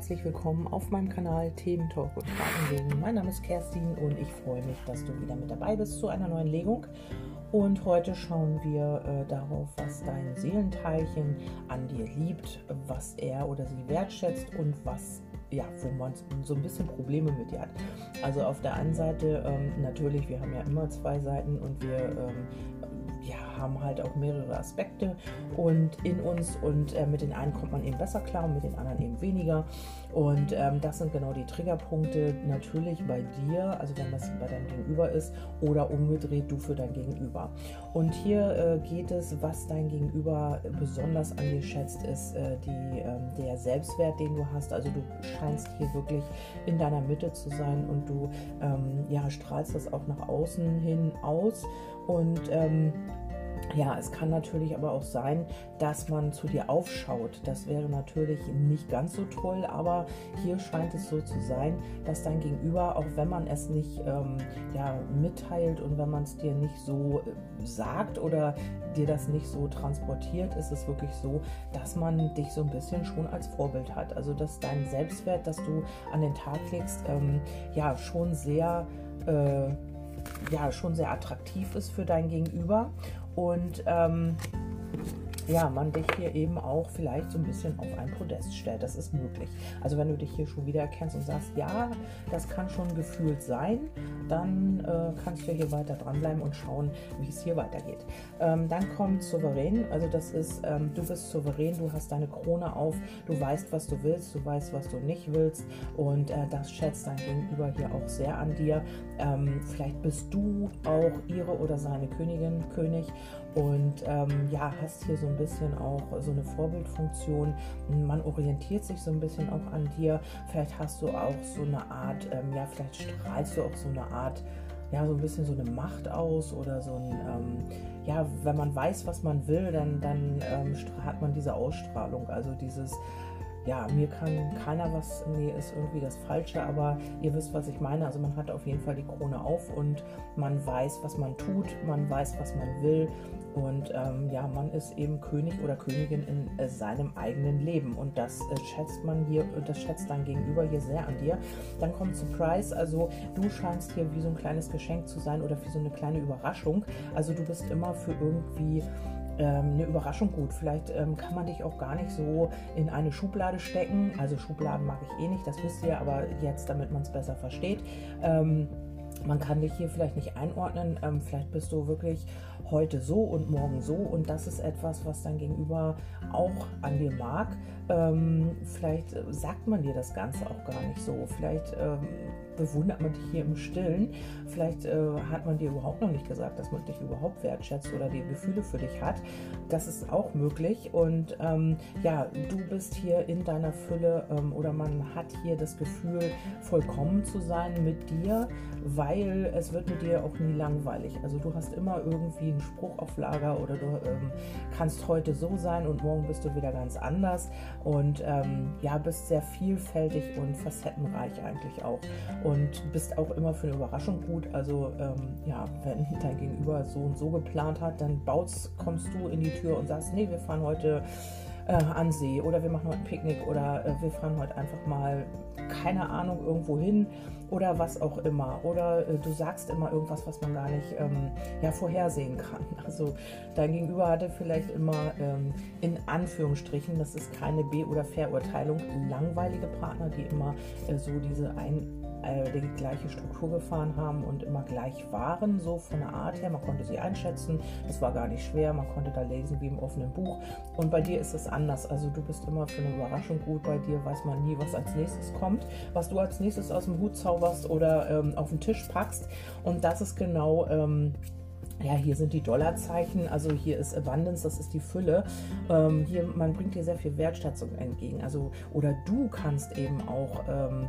herzlich willkommen auf meinem Kanal Themen Talk und Fragenlegen. Mein Name ist Kerstin und ich freue mich, dass du wieder mit dabei bist zu einer neuen Legung. Und heute schauen wir äh, darauf, was dein Seelenteilchen an dir liebt, was er oder sie wertschätzt und was ja, wo man so ein bisschen Probleme mit dir hat. Also auf der einen Seite ähm, natürlich, wir haben ja immer zwei Seiten und wir ähm, ja, haben halt auch mehrere Aspekte und in uns und äh, mit den einen kommt man eben besser klar und mit den anderen eben weniger. Und ähm, das sind genau die Triggerpunkte natürlich bei dir, also wenn das bei deinem Gegenüber ist oder umgedreht du für dein Gegenüber. Und hier äh, geht es, was dein Gegenüber besonders an dir schätzt, ist äh, die, ähm, der Selbstwert, den du hast. Also du scheinst hier wirklich in deiner Mitte zu sein und du ähm, ja, strahlst das auch nach außen hin aus. Und ähm, ja, es kann natürlich aber auch sein, dass man zu dir aufschaut. Das wäre natürlich nicht ganz so toll, aber hier scheint es so zu sein, dass dein Gegenüber, auch wenn man es nicht ähm, ja, mitteilt und wenn man es dir nicht so äh, sagt oder dir das nicht so transportiert, ist es wirklich so, dass man dich so ein bisschen schon als Vorbild hat. Also dass dein Selbstwert, das du an den Tag legst, ähm, ja schon sehr äh, ja schon sehr attraktiv ist für dein Gegenüber und ähm, ja, man dich hier eben auch vielleicht so ein bisschen auf ein Podest stellt. Das ist möglich. Also wenn du dich hier schon wieder erkennst und sagst, ja, das kann schon gefühlt sein, dann äh, kannst du hier weiter dranbleiben und schauen, wie es hier weitergeht. Ähm, dann kommt souverän. Also das ist, ähm, du bist souverän, du hast deine Krone auf, du weißt, was du willst, du weißt, was du nicht willst und äh, das schätzt dein Gegenüber hier auch sehr an dir. Ähm, vielleicht bist du auch ihre oder seine Königin, König und ähm, ja, hast hier so ein bisschen auch so eine Vorbildfunktion. Man orientiert sich so ein bisschen auch an dir. Vielleicht hast du auch so eine Art, ähm, ja, vielleicht strahlst du auch so eine Art, ja, so ein bisschen so eine Macht aus oder so ein, ähm, ja, wenn man weiß, was man will, dann, dann ähm, hat man diese Ausstrahlung, also dieses, ja, mir kann keiner was, nee, ist irgendwie das Falsche, aber ihr wisst, was ich meine. Also man hat auf jeden Fall die Krone auf und man weiß, was man tut, man weiß, was man will und ähm, ja, man ist eben König oder Königin in äh, seinem eigenen Leben und das äh, schätzt man hier, das schätzt dein Gegenüber hier sehr an dir. Dann kommt Surprise, also du scheinst hier wie so ein kleines Geschenk zu sein oder wie so eine kleine Überraschung. Also du bist immer für irgendwie ähm, eine Überraschung gut. Vielleicht ähm, kann man dich auch gar nicht so in eine Schublade stecken. Also Schubladen mag ich eh nicht, das wisst ihr, aber jetzt, damit man es besser versteht. Ähm, man kann dich hier vielleicht nicht einordnen. Ähm, vielleicht bist du wirklich heute so und morgen so und das ist etwas, was dein Gegenüber auch an dir mag. Ähm, vielleicht sagt man dir das Ganze auch gar nicht so. Vielleicht ähm, bewundert man dich hier im Stillen. Vielleicht äh, hat man dir überhaupt noch nicht gesagt, dass man dich überhaupt wertschätzt oder die Gefühle für dich hat. Das ist auch möglich. Und ähm, ja, du bist hier in deiner Fülle ähm, oder man hat hier das Gefühl, vollkommen zu sein mit dir, weil es wird mit dir auch nie langweilig. Also du hast immer irgendwie einen Spruch auf Lager oder du ähm, kannst heute so sein und morgen bist du wieder ganz anders und ähm, ja, bist sehr vielfältig und facettenreich eigentlich auch und bist auch immer für eine Überraschung gut. Also ähm, ja, wenn dein Gegenüber so und so geplant hat, dann baut's, kommst du in die Tür und sagst, nee, wir fahren heute äh, an See oder wir machen heute ein Picknick oder äh, wir fahren heute einfach mal, keine Ahnung, irgendwo hin oder was auch immer. Oder äh, du sagst immer irgendwas, was man gar nicht ähm, ja, vorhersehen kann. Also dein Gegenüber hatte vielleicht immer ähm, in Anführungsstrichen, das ist keine B- oder Verurteilung, langweilige Partner, die immer äh, so diese ein äh, die gleiche Struktur gefahren haben und immer gleich waren, so von der Art her. Man konnte sie einschätzen, das war gar nicht schwer, man konnte da lesen wie im offenen Buch. Und bei dir ist es anders. Also du bist immer für eine Überraschung gut. Bei dir weiß man nie, was als nächstes kommt, was du als nächstes aus dem Hut zauberst oder ähm, auf den Tisch packst. Und das ist genau. Ähm, ja, hier sind die Dollarzeichen, also hier ist Abundance, das ist die Fülle. Ähm, hier, man bringt dir sehr viel Wertschätzung entgegen. Also, oder du kannst eben auch ähm,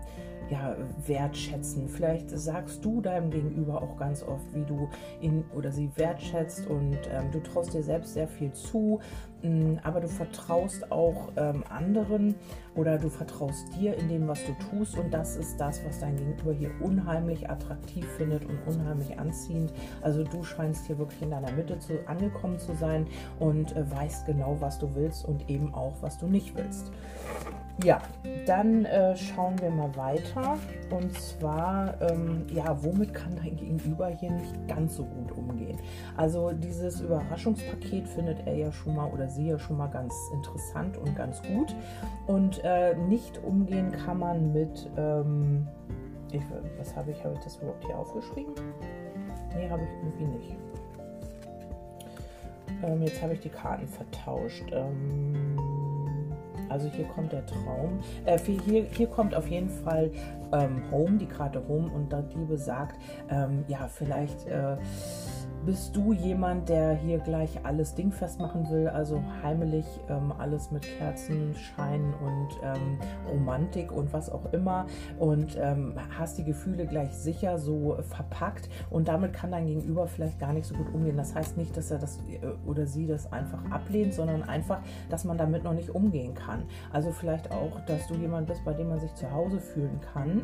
ja, wertschätzen. Vielleicht sagst du deinem Gegenüber auch ganz oft, wie du ihn oder sie wertschätzt und ähm, du traust dir selbst sehr viel zu. Mm, aber du vertraust auch ähm, anderen oder du vertraust dir in dem, was du tust und das ist das, was dein Gegenüber hier unheimlich attraktiv findet und unheimlich anziehend. Also du scheinst hier wirklich in deiner Mitte zu, angekommen zu sein und äh, weißt genau, was du willst und eben auch, was du nicht willst. Ja, dann äh, schauen wir mal weiter. Und zwar, ähm, ja, womit kann dein Gegenüber hier nicht ganz so gut umgehen? Also dieses Überraschungspaket findet er ja schon mal oder sie ja schon mal ganz interessant und ganz gut. Und äh, nicht umgehen kann man mit, ähm, ich, was habe ich, habe ich das überhaupt hier aufgeschrieben? Nee, habe ich irgendwie nicht. Ähm, jetzt habe ich die Karten vertauscht. Ähm, also hier kommt der Traum. Äh, hier, hier kommt auf jeden Fall ähm, Home, die Karte Home und die besagt, ähm, ja, vielleicht äh, bist du jemand, der hier gleich alles dingfest machen will, also heimelig ähm, alles mit Kerzenschein und ähm, Romantik und was auch immer. Und ähm, hast die Gefühle gleich sicher so verpackt. Und damit kann dein Gegenüber vielleicht gar nicht so gut umgehen. Das heißt nicht, dass er das äh, oder sie das einfach ablehnt, sondern einfach, dass man damit noch nicht umgehen kann. Also vielleicht auch, dass du jemand bist, bei dem man sich zu Hause fühlen kann.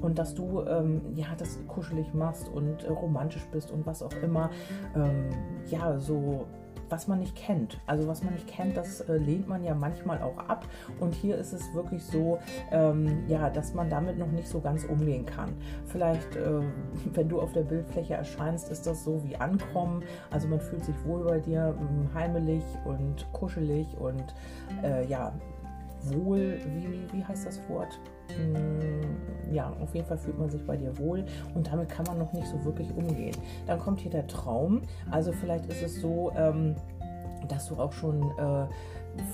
Und dass du ähm, ja das kuschelig machst und äh, romantisch bist und was auch immer ähm, ja, so was man nicht kennt. Also was man nicht kennt, das äh, lehnt man ja manchmal auch ab. Und hier ist es wirklich so, ähm, ja, dass man damit noch nicht so ganz umgehen kann. Vielleicht, äh, wenn du auf der Bildfläche erscheinst, ist das so wie Ankommen. Also man fühlt sich wohl bei dir, ähm, heimelig und kuschelig und äh, ja, wohl, wie, wie heißt das Wort? Mm, ja, auf jeden Fall fühlt man sich bei dir wohl und damit kann man noch nicht so wirklich umgehen. Dann kommt hier der Traum. Also vielleicht ist es so, ähm, dass du auch schon äh,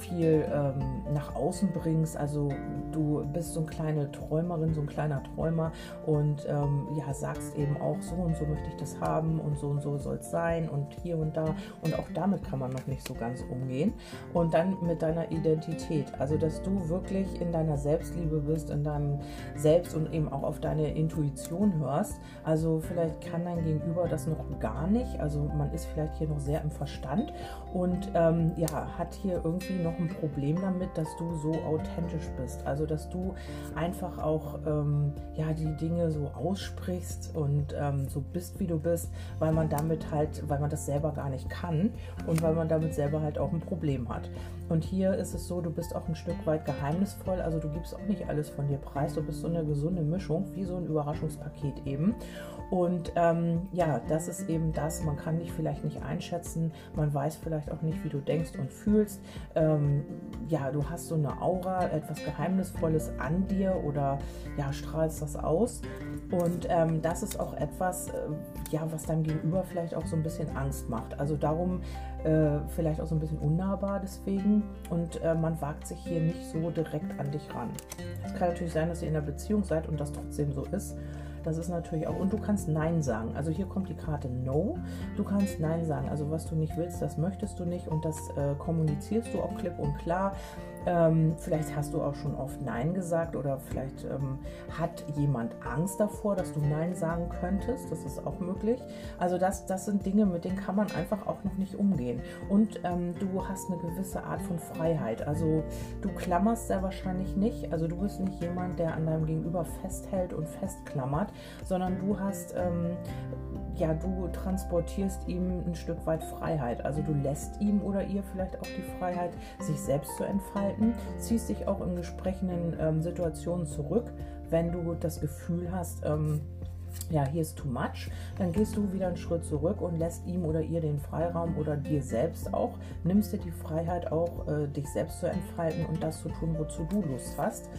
viel ähm, nach außen bringst. Also du bist so eine kleine Träumerin, so ein kleiner Träumer und ähm, ja, sagst eben auch, so und so möchte ich das haben und so und so soll es sein und hier und da. Und auch damit kann man noch nicht so ganz umgehen. Und dann mit deiner Identität. Also, dass du wirklich in deiner Selbstliebe bist, in deinem Selbst und eben auch auf deine Intuition hörst. Also vielleicht kann dein Gegenüber das noch gar nicht. Also man ist vielleicht hier noch sehr im Verstand und ähm, ja, hat hier irgendwie noch ein Problem damit, dass du so authentisch bist. Also dass du einfach auch ähm, ja, die Dinge so aussprichst und ähm, so bist, wie du bist, weil man damit halt, weil man das selber gar nicht kann und weil man damit selber halt auch ein Problem hat. Und hier ist es so, du bist auch ein Stück weit geheimnisvoll, also du gibst auch nicht alles von dir preis, du bist so eine gesunde Mischung, wie so ein Überraschungspaket eben. Und ähm, ja, das ist eben das, man kann dich vielleicht nicht einschätzen, man weiß vielleicht auch nicht, wie du denkst und fühlst. Ähm, ja, du hast so eine Aura, etwas Geheimnisvolles an dir oder ja, strahlst das aus. Und ähm, das ist auch etwas, äh, ja, was deinem Gegenüber vielleicht auch so ein bisschen Angst macht. Also darum äh, vielleicht auch so ein bisschen unnahbar deswegen. Und äh, man wagt sich hier nicht so direkt an dich ran. Es kann natürlich sein, dass ihr in einer Beziehung seid und das trotzdem so ist. Das ist natürlich auch. Und du kannst Nein sagen. Also hier kommt die Karte No. Du kannst Nein sagen. Also was du nicht willst, das möchtest du nicht und das äh, kommunizierst du auch klipp und klar. Ähm, vielleicht hast du auch schon oft Nein gesagt oder vielleicht ähm, hat jemand Angst davor, dass du Nein sagen könntest. Das ist auch möglich. Also das, das sind Dinge, mit denen kann man einfach auch noch nicht umgehen. Und ähm, du hast eine gewisse Art von Freiheit. Also du klammerst sehr wahrscheinlich nicht. Also du bist nicht jemand, der an deinem Gegenüber festhält und festklammert, sondern du hast ähm, ja, du transportierst ihm ein Stück weit Freiheit. Also du lässt ihm oder ihr vielleicht auch die Freiheit, sich selbst zu entfalten, ziehst dich auch in entsprechenden ähm, Situationen zurück, wenn du das Gefühl hast, ähm, ja, hier ist too much, dann gehst du wieder einen Schritt zurück und lässt ihm oder ihr den Freiraum oder dir selbst auch, nimmst dir die Freiheit auch, äh, dich selbst zu entfalten und das zu tun, wozu du Lust hast.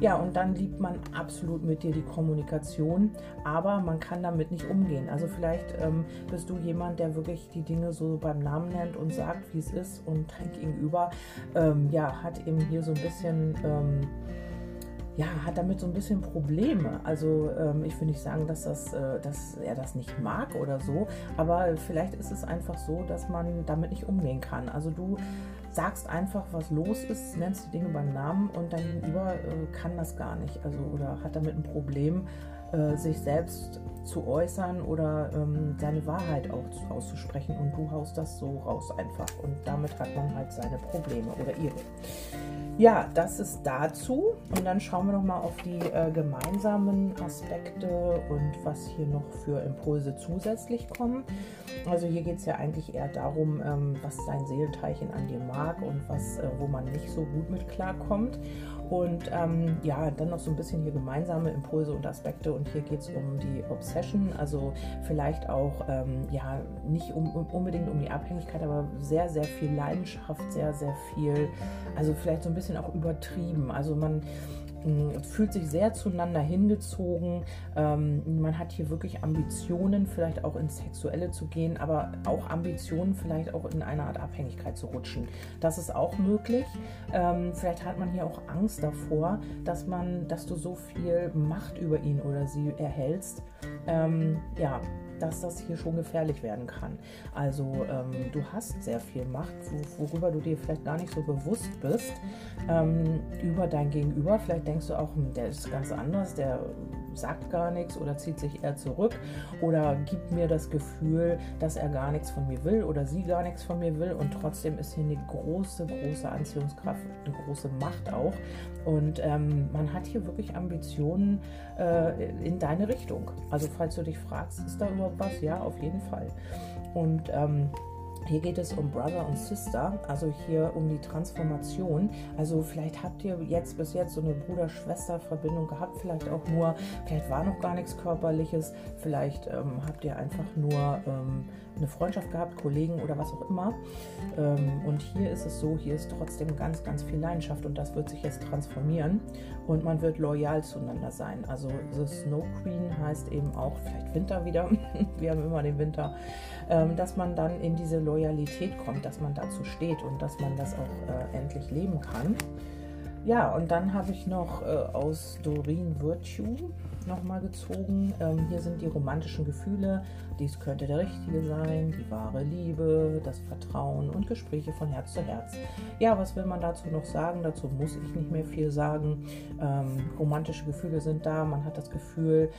Ja, und dann liebt man absolut mit dir die Kommunikation, aber man kann damit nicht umgehen. Also vielleicht ähm, bist du jemand, der wirklich die Dinge so beim Namen nennt und sagt, wie es ist und dein Gegenüber, ähm, ja, hat eben hier so ein bisschen... Ähm, ja, hat damit so ein bisschen Probleme. Also ähm, ich will nicht sagen, dass, das, äh, dass er das nicht mag oder so, aber vielleicht ist es einfach so, dass man damit nicht umgehen kann. Also du sagst einfach, was los ist, nennst die Dinge beim Namen und dein Gegenüber äh, kann das gar nicht. Also oder hat damit ein Problem äh, sich selbst zu äußern oder ähm, seine Wahrheit auch auszusprechen und du haust das so raus einfach und damit hat man halt seine Probleme oder ihre. Ja, das ist dazu und dann schauen wir noch mal auf die äh, gemeinsamen Aspekte und was hier noch für Impulse zusätzlich kommen. Also hier geht es ja eigentlich eher darum, ähm, was dein Seelenteilchen an dir mag und was, äh, wo man nicht so gut mit klarkommt. Und ähm, ja, dann noch so ein bisschen hier gemeinsame Impulse und Aspekte. Und hier geht es um die Obsession, also vielleicht auch, ähm, ja, nicht um, um, unbedingt um die Abhängigkeit, aber sehr, sehr viel Leidenschaft, sehr, sehr viel, also vielleicht so ein bisschen auch übertrieben. Also man fühlt sich sehr zueinander hingezogen. Ähm, man hat hier wirklich Ambitionen, vielleicht auch ins Sexuelle zu gehen, aber auch Ambitionen, vielleicht auch in eine Art Abhängigkeit zu rutschen. Das ist auch möglich. Ähm, vielleicht hat man hier auch Angst davor, dass man, dass du so viel Macht über ihn oder sie erhältst. Ähm, ja, dass das hier schon gefährlich werden kann. Also ähm, du hast sehr viel Macht, worüber du dir vielleicht gar nicht so bewusst bist, ähm, über dein Gegenüber. Vielleicht denkst du auch, hm, der ist ganz anders, der sagt gar nichts oder zieht sich eher zurück oder gibt mir das Gefühl, dass er gar nichts von mir will oder sie gar nichts von mir will und trotzdem ist hier eine große, große Anziehungskraft, eine große Macht auch und ähm, man hat hier wirklich Ambitionen äh, in deine Richtung. Also falls du dich fragst, ist da überhaupt was? Ja, auf jeden Fall. Und ähm, hier geht es um Brother und Sister, also hier um die Transformation. Also vielleicht habt ihr jetzt bis jetzt so eine Bruder-Schwester-Verbindung gehabt, vielleicht auch nur, vielleicht war noch gar nichts Körperliches, vielleicht ähm, habt ihr einfach nur ähm, eine Freundschaft gehabt, Kollegen oder was auch immer. Ähm, und hier ist es so, hier ist trotzdem ganz, ganz viel Leidenschaft und das wird sich jetzt transformieren und man wird loyal zueinander sein. Also The Snow Queen heißt eben auch, vielleicht Winter wieder, wir haben immer den Winter, ähm, dass man dann in diese Loyalität kommt, dass man dazu steht und dass man das auch äh, endlich leben kann. Ja, und dann habe ich noch äh, aus Doreen Virtue nochmal gezogen. Ähm, hier sind die romantischen Gefühle. Dies könnte der Richtige sein, die wahre Liebe, das Vertrauen und Gespräche von Herz zu Herz. Ja, was will man dazu noch sagen? Dazu muss ich nicht mehr viel sagen. Ähm, romantische Gefühle sind da. Man hat das Gefühl,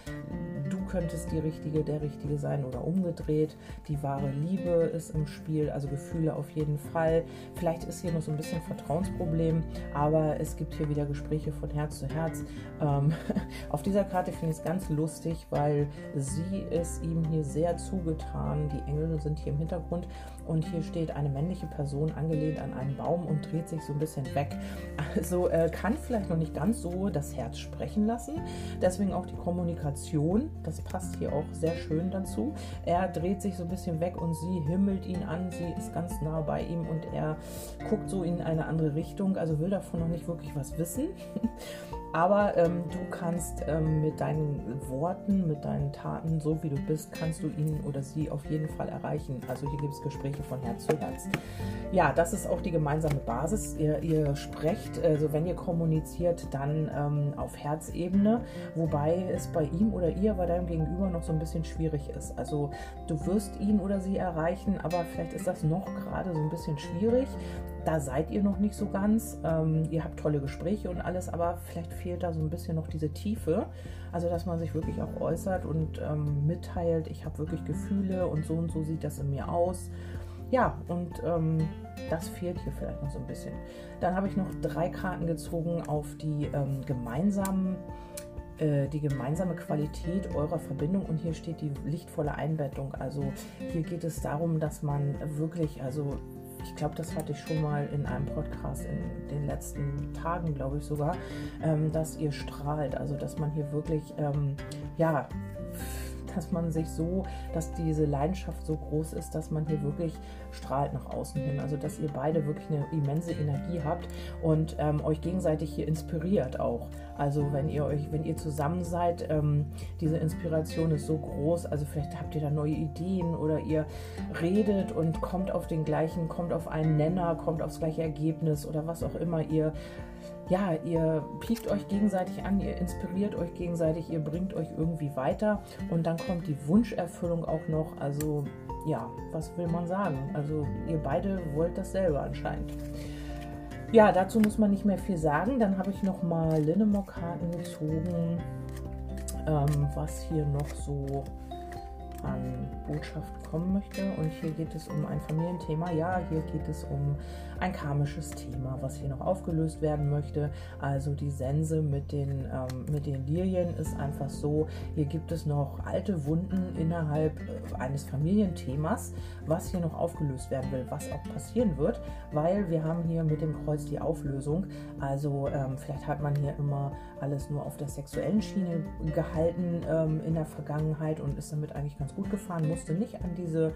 du könntest die Richtige, der Richtige sein oder umgedreht. Die wahre Liebe ist im Spiel, also Gefühle auf jeden Fall. Vielleicht ist hier noch so ein bisschen Vertrauensproblem, aber es gibt hier wieder Gespräche von Herz zu Herz. Ähm, auf dieser Karte finde ich es ganz lustig, weil sie ist ihm hier sehr zugetan. Die Engel sind hier im Hintergrund und hier steht eine männliche Person angelehnt an einen Baum und dreht sich so ein bisschen weg. Also äh, kann vielleicht noch nicht ganz so das Herz sprechen lassen. Deswegen auch die Kommunikation, das passt hier auch sehr schön dazu. Er dreht sich so ein bisschen weg und sie himmelt ihn an. Sie ist ganz nah bei ihm und er guckt so in eine andere Richtung. Also will davon noch nicht wirklich was wissen. Aber ähm, du kannst ähm, mit deinen Worten, mit deinen Taten, so wie du bist, kannst du ihn oder sie auf jeden Fall erreichen. Also hier gibt es Gespräche von Herz zu Herz. Ja, das ist auch die gemeinsame Basis. Ihr, ihr sprecht, also wenn ihr kommuniziert, dann ähm, auf Herzebene, wobei es bei ihm oder ihr, bei deinem Gegenüber noch so ein bisschen schwierig ist. Also du wirst ihn oder sie erreichen, aber vielleicht ist das noch gerade so ein bisschen schwierig da seid ihr noch nicht so ganz. Ähm, ihr habt tolle Gespräche und alles, aber vielleicht fehlt da so ein bisschen noch diese Tiefe. Also, dass man sich wirklich auch äußert und ähm, mitteilt, ich habe wirklich Gefühle und so und so sieht das in mir aus. Ja, und ähm, das fehlt hier vielleicht noch so ein bisschen. Dann habe ich noch drei Karten gezogen auf die ähm, gemeinsamen äh, die gemeinsame Qualität eurer Verbindung und hier steht die lichtvolle Einbettung. Also hier geht es darum, dass man wirklich, also ich glaube, das hatte ich schon mal in einem Podcast in den letzten Tagen, glaube ich sogar, ähm, dass ihr strahlt. Also, dass man hier wirklich, ähm, ja, dass man sich so, dass diese Leidenschaft so groß ist, dass man hier wirklich strahlt nach außen hin. Also dass ihr beide wirklich eine immense Energie habt und ähm, euch gegenseitig hier inspiriert auch. Also wenn ihr euch, wenn ihr zusammen seid, ähm, diese Inspiration ist so groß. Also vielleicht habt ihr da neue Ideen oder ihr redet und kommt auf den gleichen, kommt auf einen Nenner, kommt aufs gleiche Ergebnis oder was auch immer ihr ja, ihr piekt euch gegenseitig an, ihr inspiriert euch gegenseitig, ihr bringt euch irgendwie weiter und dann kommt die Wunscherfüllung auch noch. Also ja, was will man sagen? Also ihr beide wollt dasselbe anscheinend. Ja, dazu muss man nicht mehr viel sagen. Dann habe ich noch mal Linnemore-Karten gezogen ähm, was hier noch so an Botschaft kommen möchte. Und hier geht es um ein Familienthema. Ja, hier geht es um ein karmisches Thema, was hier noch aufgelöst werden möchte. Also die Sense mit den, ähm, mit den Lilien ist einfach so, hier gibt es noch alte Wunden innerhalb äh, eines Familienthemas, was hier noch aufgelöst werden will, was auch passieren wird, weil wir haben hier mit dem Kreuz die Auflösung. Also ähm, vielleicht hat man hier immer alles nur auf der sexuellen Schiene gehalten ähm, in der Vergangenheit und ist damit eigentlich ganz gut gefahren, musste nicht an diese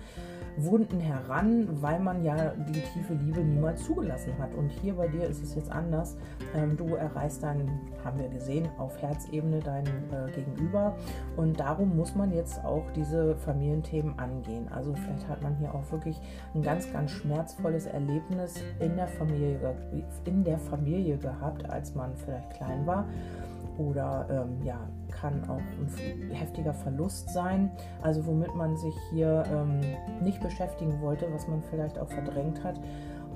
Wunden heran, weil man ja die tiefe Liebe niemals zugelassen hat. Und hier bei dir ist es jetzt anders. Ähm, du erreichst dann, haben wir gesehen, auf Herzebene dein äh, Gegenüber. Und darum muss man jetzt auch diese Familienthemen angehen. Also vielleicht hat man hier auch wirklich ein ganz, ganz schmerzvolles Erlebnis in der Familie, in der Familie gehabt, als man vielleicht klein war oder ähm, ja, kann auch ein heftiger Verlust sein, also womit man sich hier ähm, nicht beschäftigen wollte, was man vielleicht auch verdrängt hat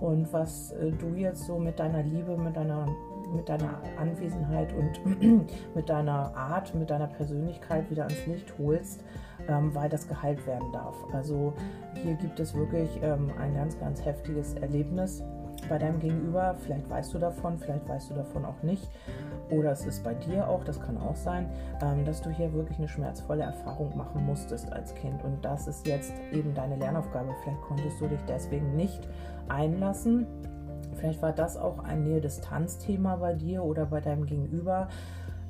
und was äh, du jetzt so mit deiner Liebe, mit deiner, mit deiner Anwesenheit und mit deiner Art, mit deiner Persönlichkeit wieder ans Licht holst, ähm, weil das geheilt werden darf. Also hier gibt es wirklich ähm, ein ganz, ganz heftiges Erlebnis bei deinem Gegenüber. Vielleicht weißt du davon, vielleicht weißt du davon auch nicht. Oder es ist bei dir auch, das kann auch sein, ähm, dass du hier wirklich eine schmerzvolle Erfahrung machen musstest als Kind. Und das ist jetzt eben deine Lernaufgabe. Vielleicht konntest du dich deswegen nicht einlassen. Vielleicht war das auch ein Nähe-Distanz-Thema bei dir oder bei deinem Gegenüber.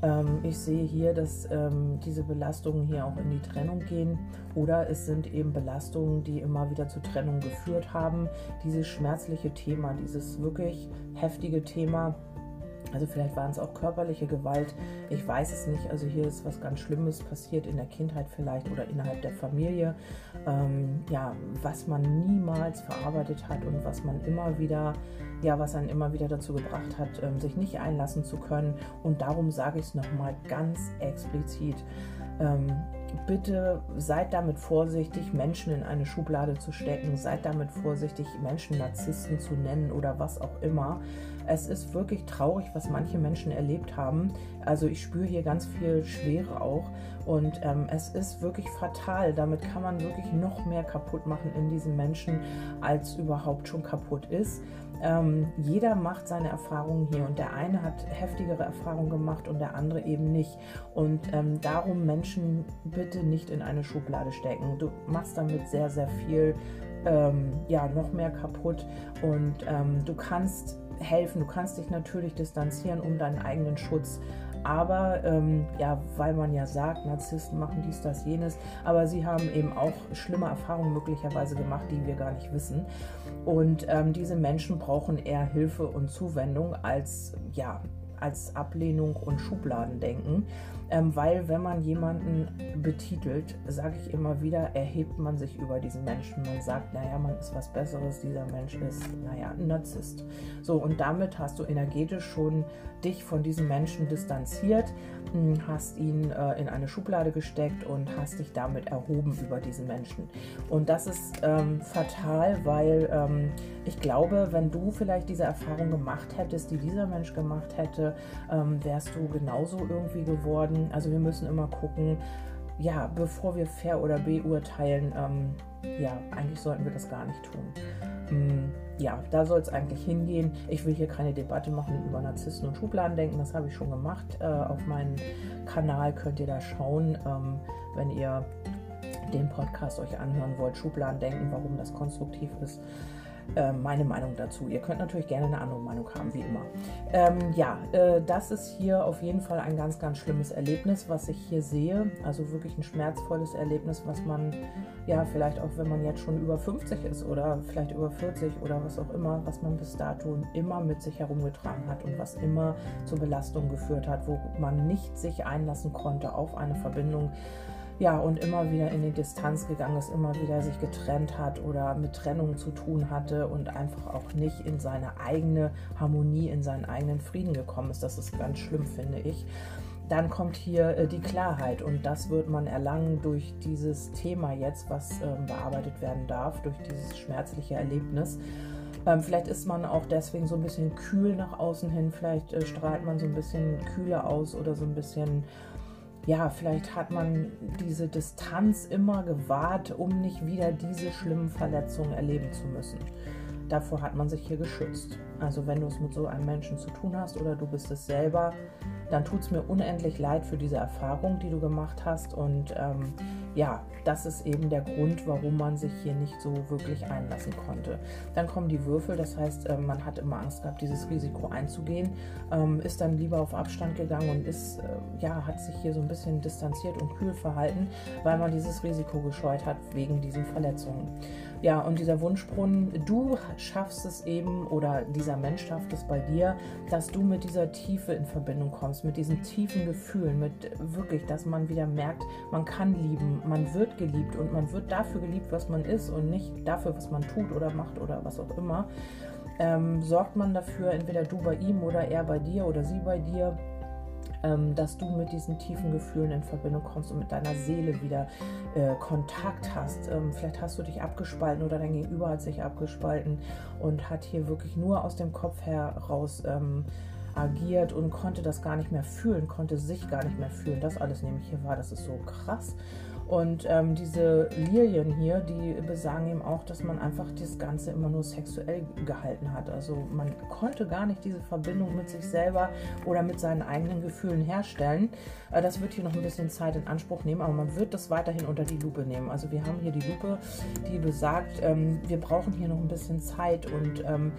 Ähm, ich sehe hier, dass ähm, diese Belastungen hier auch in die Trennung gehen oder es sind eben Belastungen, die immer wieder zur Trennung geführt haben. Dieses schmerzliche Thema, dieses wirklich heftige Thema, also vielleicht waren es auch körperliche Gewalt, ich weiß es nicht. Also hier ist was ganz Schlimmes passiert in der Kindheit vielleicht oder innerhalb der Familie. Ähm, ja, was man niemals verarbeitet hat und was man immer wieder, ja, was einen immer wieder dazu gebracht hat, ähm, sich nicht einlassen zu können. Und darum sage ich es nochmal ganz explizit. Ähm, bitte seid damit vorsichtig, Menschen in eine Schublade zu stecken, seid damit vorsichtig, Menschen Narzissten zu nennen oder was auch immer. Es ist wirklich traurig, was manche Menschen erlebt haben. Also ich spüre hier ganz viel Schwere auch und ähm, es ist wirklich fatal. Damit kann man wirklich noch mehr kaputt machen in diesen Menschen, als überhaupt schon kaputt ist. Ähm, jeder macht seine Erfahrungen hier und der eine hat heftigere Erfahrungen gemacht und der andere eben nicht. Und ähm, darum Menschen bitte nicht in eine Schublade stecken. Du machst damit sehr, sehr viel, ähm, ja, noch mehr kaputt und ähm, du kannst helfen, du kannst dich natürlich distanzieren um deinen eigenen Schutz. Aber ähm, ja, weil man ja sagt, Narzissten machen dies, das, jenes, aber sie haben eben auch schlimme Erfahrungen möglicherweise gemacht, die wir gar nicht wissen. Und ähm, diese Menschen brauchen eher Hilfe und Zuwendung als ja, als Ablehnung und Schubladendenken. Ähm, weil wenn man jemanden betitelt, sage ich immer wieder, erhebt man sich über diesen Menschen. Man sagt, naja, man ist was Besseres, dieser Mensch ist, naja, ein Narzisst. So, und damit hast du energetisch schon dich von diesem Menschen distanziert, hm, hast ihn äh, in eine Schublade gesteckt und hast dich damit erhoben über diesen Menschen. Und das ist ähm, fatal, weil ähm, ich glaube, wenn du vielleicht diese Erfahrung gemacht hättest, die dieser Mensch gemacht hätte, ähm, wärst du genauso irgendwie geworden also wir müssen immer gucken, ja, bevor wir fair oder beurteilen, ähm, ja, eigentlich sollten wir das gar nicht tun. Ähm, ja, da soll es eigentlich hingehen. Ich will hier keine Debatte machen über Narzissten und Schubladendenken, das habe ich schon gemacht. Äh, auf meinem Kanal könnt ihr da schauen, ähm, wenn ihr den Podcast euch anhören wollt, Schubladendenken, warum das konstruktiv ist. Ähm, meine Meinung dazu. Ihr könnt natürlich gerne eine andere Meinung haben, wie immer. Ähm, ja, äh, das ist hier auf jeden Fall ein ganz, ganz schlimmes Erlebnis, was ich hier sehe. Also wirklich ein schmerzvolles Erlebnis, was man ja vielleicht auch, wenn man jetzt schon über 50 ist oder vielleicht über 40 oder was auch immer, was man bis dato immer mit sich herumgetragen hat und was immer zur Belastung geführt hat, wo man nicht sich einlassen konnte auf eine Verbindung ja, und immer wieder in die Distanz gegangen ist, immer wieder sich getrennt hat oder mit Trennung zu tun hatte und einfach auch nicht in seine eigene Harmonie, in seinen eigenen Frieden gekommen ist. Das ist ganz schlimm, finde ich. Dann kommt hier äh, die Klarheit und das wird man erlangen durch dieses Thema jetzt, was ähm, bearbeitet werden darf, durch dieses schmerzliche Erlebnis. Ähm, vielleicht ist man auch deswegen so ein bisschen kühl nach außen hin, vielleicht äh, strahlt man so ein bisschen kühler aus oder so ein bisschen ja, vielleicht hat man diese Distanz immer gewahrt, um nicht wieder diese schlimmen Verletzungen erleben zu müssen. Davor hat man sich hier geschützt. Also wenn du es mit so einem Menschen zu tun hast oder du bist es selber, dann tut es mir unendlich leid für diese Erfahrung, die du gemacht hast. Und ähm, ja, das ist eben der Grund, warum man sich hier nicht so wirklich einlassen konnte. Dann kommen die Würfel, das heißt, äh, man hat immer Angst gehabt, dieses Risiko einzugehen, ähm, ist dann lieber auf Abstand gegangen und ist, äh, ja, hat sich hier so ein bisschen distanziert und kühl verhalten, weil man dieses Risiko gescheut hat wegen diesen Verletzungen. Ja, und dieser Wunschbrunnen, du schaffst es eben, oder dieser Mensch schafft es bei dir, dass du mit dieser Tiefe in Verbindung kommst, mit diesen tiefen Gefühlen, mit wirklich, dass man wieder merkt, man kann lieben, man wird geliebt und man wird dafür geliebt, was man ist und nicht dafür, was man tut oder macht oder was auch immer. Ähm, sorgt man dafür, entweder du bei ihm oder er bei dir oder sie bei dir, ähm, dass du mit diesen tiefen Gefühlen in Verbindung kommst und mit deiner Seele wieder äh, Kontakt hast. Ähm, vielleicht hast du dich abgespalten oder dein Gegenüber hat sich abgespalten und hat hier wirklich nur aus dem Kopf heraus ähm, agiert und konnte das gar nicht mehr fühlen, konnte sich gar nicht mehr fühlen. Das alles nämlich hier war, das ist so krass. Und ähm, diese Lilien hier, die besagen eben auch, dass man einfach das Ganze immer nur sexuell gehalten hat. Also man konnte gar nicht diese Verbindung mit sich selber oder mit seinen eigenen Gefühlen herstellen. Äh, das wird hier noch ein bisschen Zeit in Anspruch nehmen, aber man wird das weiterhin unter die Lupe nehmen. Also wir haben hier die Lupe, die besagt, ähm, wir brauchen hier noch ein bisschen Zeit und ähm,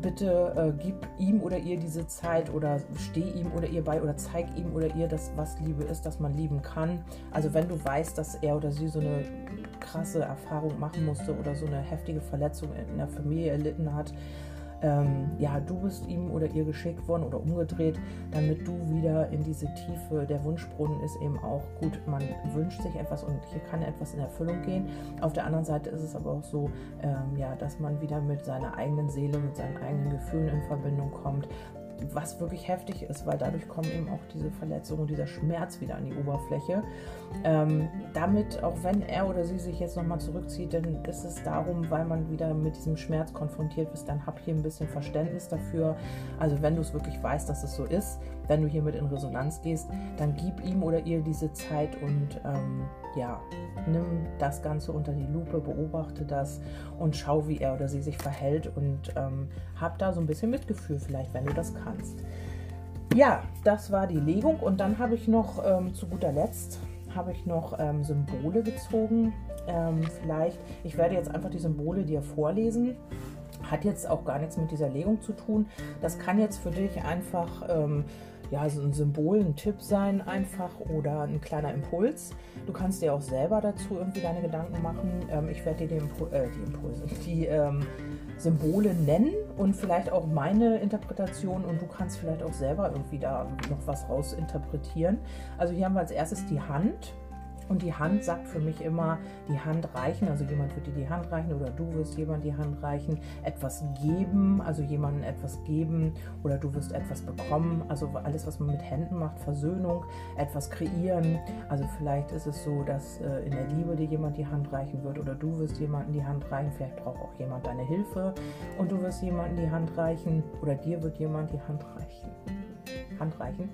bitte äh, gib ihm oder ihr diese Zeit oder steh ihm oder ihr bei oder zeig ihm oder ihr das, was Liebe ist, dass man lieben kann. Also wenn du weißt, dass er oder sie so eine krasse Erfahrung machen musste oder so eine heftige Verletzung in der Familie erlitten hat, ähm, ja, du bist ihm oder ihr geschickt worden oder umgedreht, damit du wieder in diese Tiefe, der Wunschbrunnen ist eben auch gut, man wünscht sich etwas und hier kann etwas in Erfüllung gehen. Auf der anderen Seite ist es aber auch so, ähm, ja, dass man wieder mit seiner eigenen Seele, mit seinen eigenen Gefühlen in Verbindung kommt, was wirklich heftig ist, weil dadurch kommen eben auch diese Verletzungen und dieser Schmerz wieder an die Oberfläche. Ähm, damit, auch wenn er oder sie sich jetzt nochmal zurückzieht, dann ist es darum, weil man wieder mit diesem Schmerz konfrontiert ist, dann hab hier ein bisschen Verständnis dafür. Also wenn du es wirklich weißt, dass es so ist, wenn du hiermit in Resonanz gehst, dann gib ihm oder ihr diese Zeit und ähm, ja, nimm das Ganze unter die Lupe, beobachte das und schau, wie er oder sie sich verhält und ähm, hab da so ein bisschen Mitgefühl vielleicht, wenn du das kannst. Ja, das war die Legung und dann habe ich noch ähm, zu guter Letzt habe ich noch ähm, Symbole gezogen. Ähm, vielleicht, ich werde jetzt einfach die Symbole dir vorlesen. Hat jetzt auch gar nichts mit dieser Legung zu tun. Das kann jetzt für dich einfach ähm, ja, so ein Symbol, ein Tipp sein einfach oder ein kleiner Impuls. Du kannst dir auch selber dazu irgendwie deine Gedanken machen. Ähm, ich werde dir die, Impu äh, die Impulse, die ähm, Symbole nennen und vielleicht auch meine Interpretation und du kannst vielleicht auch selber irgendwie da noch was rausinterpretieren. Also hier haben wir als erstes die Hand. Und die Hand sagt für mich immer, die Hand reichen, also jemand wird dir die Hand reichen oder du wirst jemand die Hand reichen, etwas geben, also jemandem etwas geben oder du wirst etwas bekommen, also alles, was man mit Händen macht, Versöhnung, etwas kreieren. Also vielleicht ist es so, dass äh, in der Liebe dir jemand die Hand reichen wird oder du wirst jemandem die Hand reichen, vielleicht braucht auch jemand deine Hilfe und du wirst jemandem die Hand reichen oder dir wird jemand die Hand reichen. Hand reichen.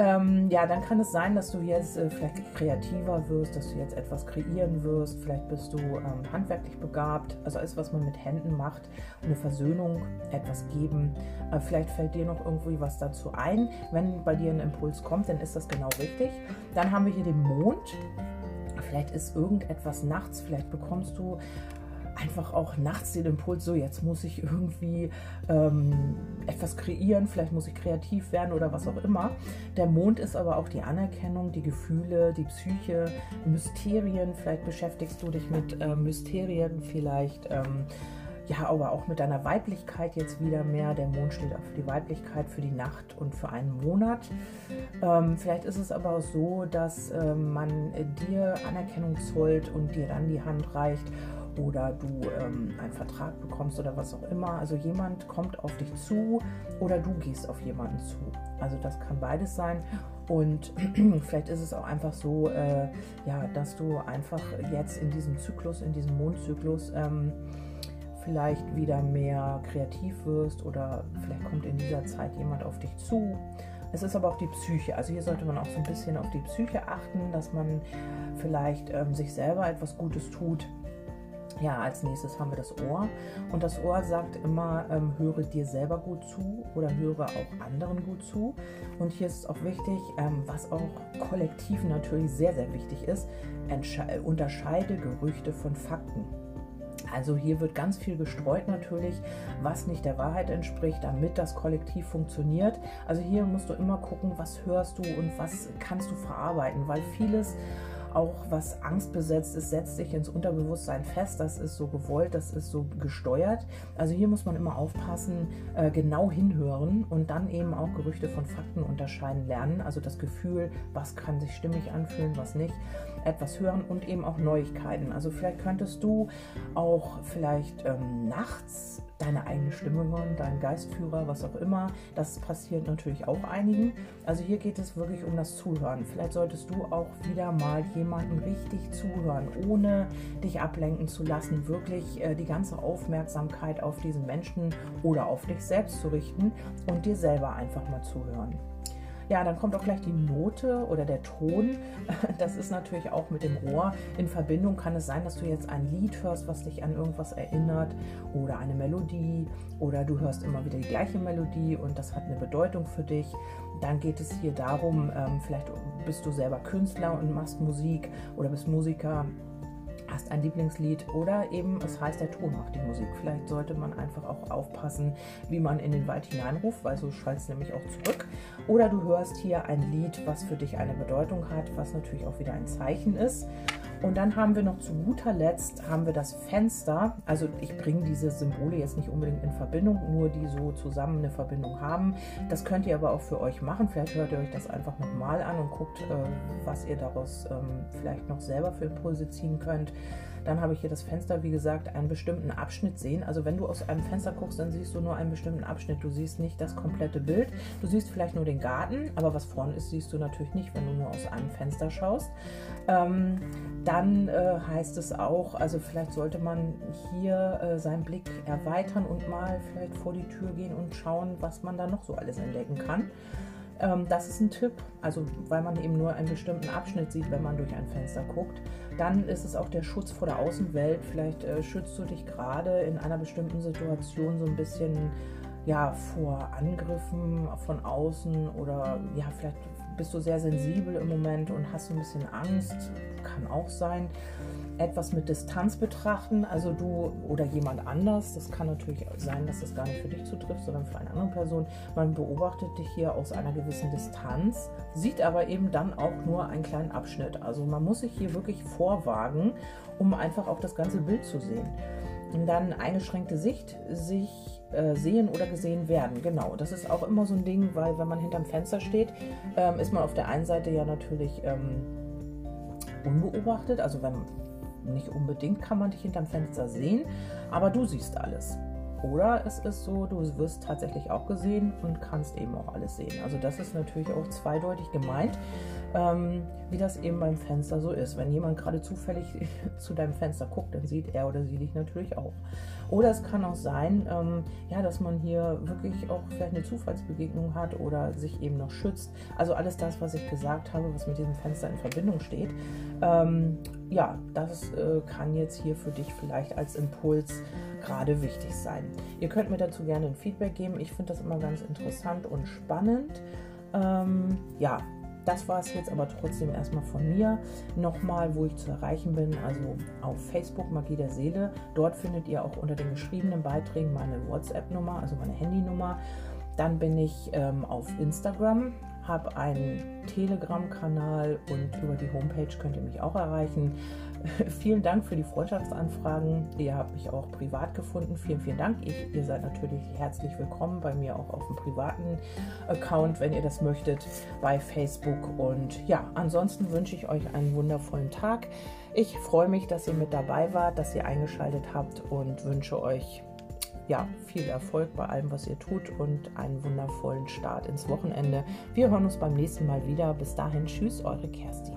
Ähm, ja, dann kann es sein, dass du jetzt äh, vielleicht kreativer wirst, dass du jetzt etwas kreieren wirst. Vielleicht bist du ähm, handwerklich begabt. Also alles, was man mit Händen macht, eine Versöhnung, etwas geben. Äh, vielleicht fällt dir noch irgendwie was dazu ein. Wenn bei dir ein Impuls kommt, dann ist das genau richtig. Dann haben wir hier den Mond. Vielleicht ist irgendetwas nachts, vielleicht bekommst du einfach auch nachts den Impuls, so jetzt muss ich irgendwie ähm, etwas kreieren, vielleicht muss ich kreativ werden oder was auch immer. Der Mond ist aber auch die Anerkennung, die Gefühle, die Psyche, Mysterien. Vielleicht beschäftigst du dich mit äh, Mysterien, vielleicht. Ähm, ja, aber auch mit deiner Weiblichkeit jetzt wieder mehr. Der Mond steht auch für die Weiblichkeit, für die Nacht und für einen Monat. Ähm, vielleicht ist es aber auch so, dass ähm, man dir Anerkennung zollt und dir dann die Hand reicht oder du ähm, einen Vertrag bekommst oder was auch immer. Also jemand kommt auf dich zu oder du gehst auf jemanden zu. Also das kann beides sein. Und vielleicht ist es auch einfach so, äh, ja, dass du einfach jetzt in diesem Zyklus, in diesem Mondzyklus, ähm, vielleicht wieder mehr kreativ wirst oder vielleicht kommt in dieser Zeit jemand auf dich zu Es ist aber auch die Psyche. Also hier sollte man auch so ein bisschen auf die Psyche achten, dass man vielleicht ähm, sich selber etwas Gutes tut. Ja, als nächstes haben wir das Ohr. Und das Ohr sagt immer, ähm, höre dir selber gut zu oder höre auch anderen gut zu. Und hier ist es auch wichtig, ähm, was auch kollektiv natürlich sehr, sehr wichtig ist, unterscheide Gerüchte von Fakten. Also hier wird ganz viel gestreut natürlich, was nicht der Wahrheit entspricht, damit das Kollektiv funktioniert. Also hier musst du immer gucken, was hörst du und was kannst du verarbeiten, weil vieles auch was angstbesetzt ist, setzt sich ins Unterbewusstsein fest. Das ist so gewollt, das ist so gesteuert. Also hier muss man immer aufpassen, äh, genau hinhören und dann eben auch Gerüchte von Fakten unterscheiden lernen. Also das Gefühl, was kann sich stimmig anfühlen, was nicht etwas hören und eben auch Neuigkeiten. Also vielleicht könntest du auch vielleicht ähm, nachts deine eigene Stimme hören, deinen Geistführer, was auch immer. Das passiert natürlich auch einigen. Also hier geht es wirklich um das Zuhören. Vielleicht solltest du auch wieder mal jemanden richtig zuhören, ohne dich ablenken zu lassen, wirklich äh, die ganze Aufmerksamkeit auf diesen Menschen oder auf dich selbst zu richten und dir selber einfach mal zuhören. Ja, dann kommt auch gleich die Note oder der Ton. Das ist natürlich auch mit dem Rohr in Verbindung. Kann es sein, dass du jetzt ein Lied hörst, was dich an irgendwas erinnert oder eine Melodie oder du hörst immer wieder die gleiche Melodie und das hat eine Bedeutung für dich. Dann geht es hier darum, ähm, vielleicht bist du selber Künstler und machst Musik oder bist Musiker hast ein Lieblingslied oder eben es heißt, der Ton macht die Musik. Vielleicht sollte man einfach auch aufpassen, wie man in den Wald hineinruft, weil so schallt es nämlich auch zurück. Oder du hörst hier ein Lied, was für dich eine Bedeutung hat, was natürlich auch wieder ein Zeichen ist. Und dann haben wir noch zu guter Letzt haben wir das Fenster. Also ich bringe diese Symbole jetzt nicht unbedingt in Verbindung, nur die so zusammen eine Verbindung haben. Das könnt ihr aber auch für euch machen. Vielleicht hört ihr euch das einfach nochmal an und guckt, äh, was ihr daraus ähm, vielleicht noch selber für Impulse ziehen könnt. Dann habe ich hier das Fenster, wie gesagt, einen bestimmten Abschnitt sehen. Also wenn du aus einem Fenster guckst, dann siehst du nur einen bestimmten Abschnitt. Du siehst nicht das komplette Bild. Du siehst vielleicht nur den Garten, aber was vorne ist, siehst du natürlich nicht, wenn du nur aus einem Fenster schaust. Ähm, dann äh, heißt es auch, also vielleicht sollte man hier äh, seinen Blick erweitern und mal vielleicht vor die Tür gehen und schauen, was man da noch so alles entdecken kann. Ähm, das ist ein Tipp, also weil man eben nur einen bestimmten Abschnitt sieht, wenn man durch ein Fenster guckt. Dann ist es auch der Schutz vor der Außenwelt. Vielleicht äh, schützt du dich gerade in einer bestimmten Situation so ein bisschen ja, vor Angriffen von außen oder ja, vielleicht bist du sehr sensibel im Moment und hast ein bisschen Angst, kann auch sein etwas mit Distanz betrachten, also du oder jemand anders. Das kann natürlich sein, dass das gar nicht für dich zutrifft, sondern für eine andere Person. Man beobachtet dich hier aus einer gewissen Distanz, sieht aber eben dann auch nur einen kleinen Abschnitt. Also man muss sich hier wirklich vorwagen, um einfach auch das ganze Bild zu sehen. Und dann eingeschränkte Sicht, sich äh, sehen oder gesehen werden. Genau, das ist auch immer so ein Ding, weil wenn man hinterm Fenster steht, ähm, ist man auf der einen Seite ja natürlich ähm, unbeobachtet. Also wenn nicht unbedingt kann man dich hinterm Fenster sehen, aber du siehst alles. Oder es ist so, du wirst tatsächlich auch gesehen und kannst eben auch alles sehen. Also das ist natürlich auch zweideutig gemeint, ähm, wie das eben beim Fenster so ist. Wenn jemand gerade zufällig zu deinem Fenster guckt, dann sieht er oder sie dich natürlich auch. Oder es kann auch sein, ähm, ja, dass man hier wirklich auch vielleicht eine Zufallsbegegnung hat oder sich eben noch schützt. Also alles das, was ich gesagt habe, was mit diesem Fenster in Verbindung steht. Ähm, ja, das äh, kann jetzt hier für dich vielleicht als Impuls gerade wichtig sein. Ihr könnt mir dazu gerne ein Feedback geben. Ich finde das immer ganz interessant und spannend. Ähm, ja, das war es jetzt aber trotzdem erstmal von mir. Nochmal, wo ich zu erreichen bin, also auf Facebook Magie der Seele. Dort findet ihr auch unter den geschriebenen Beiträgen meine WhatsApp-Nummer, also meine Handynummer. Dann bin ich ähm, auf Instagram, habe einen Telegram-Kanal und über die Homepage könnt ihr mich auch erreichen. vielen Dank für die Freundschaftsanfragen. Ihr habt mich auch privat gefunden. Vielen, vielen Dank. Ich, ihr seid natürlich herzlich willkommen bei mir auch auf dem privaten Account, wenn ihr das möchtet, bei Facebook. Und ja, ansonsten wünsche ich euch einen wundervollen Tag. Ich freue mich, dass ihr mit dabei wart, dass ihr eingeschaltet habt und wünsche euch ja, viel Erfolg bei allem, was ihr tut und einen wundervollen Start ins Wochenende. Wir hören uns beim nächsten Mal wieder. Bis dahin, tschüss, eure Kerstin.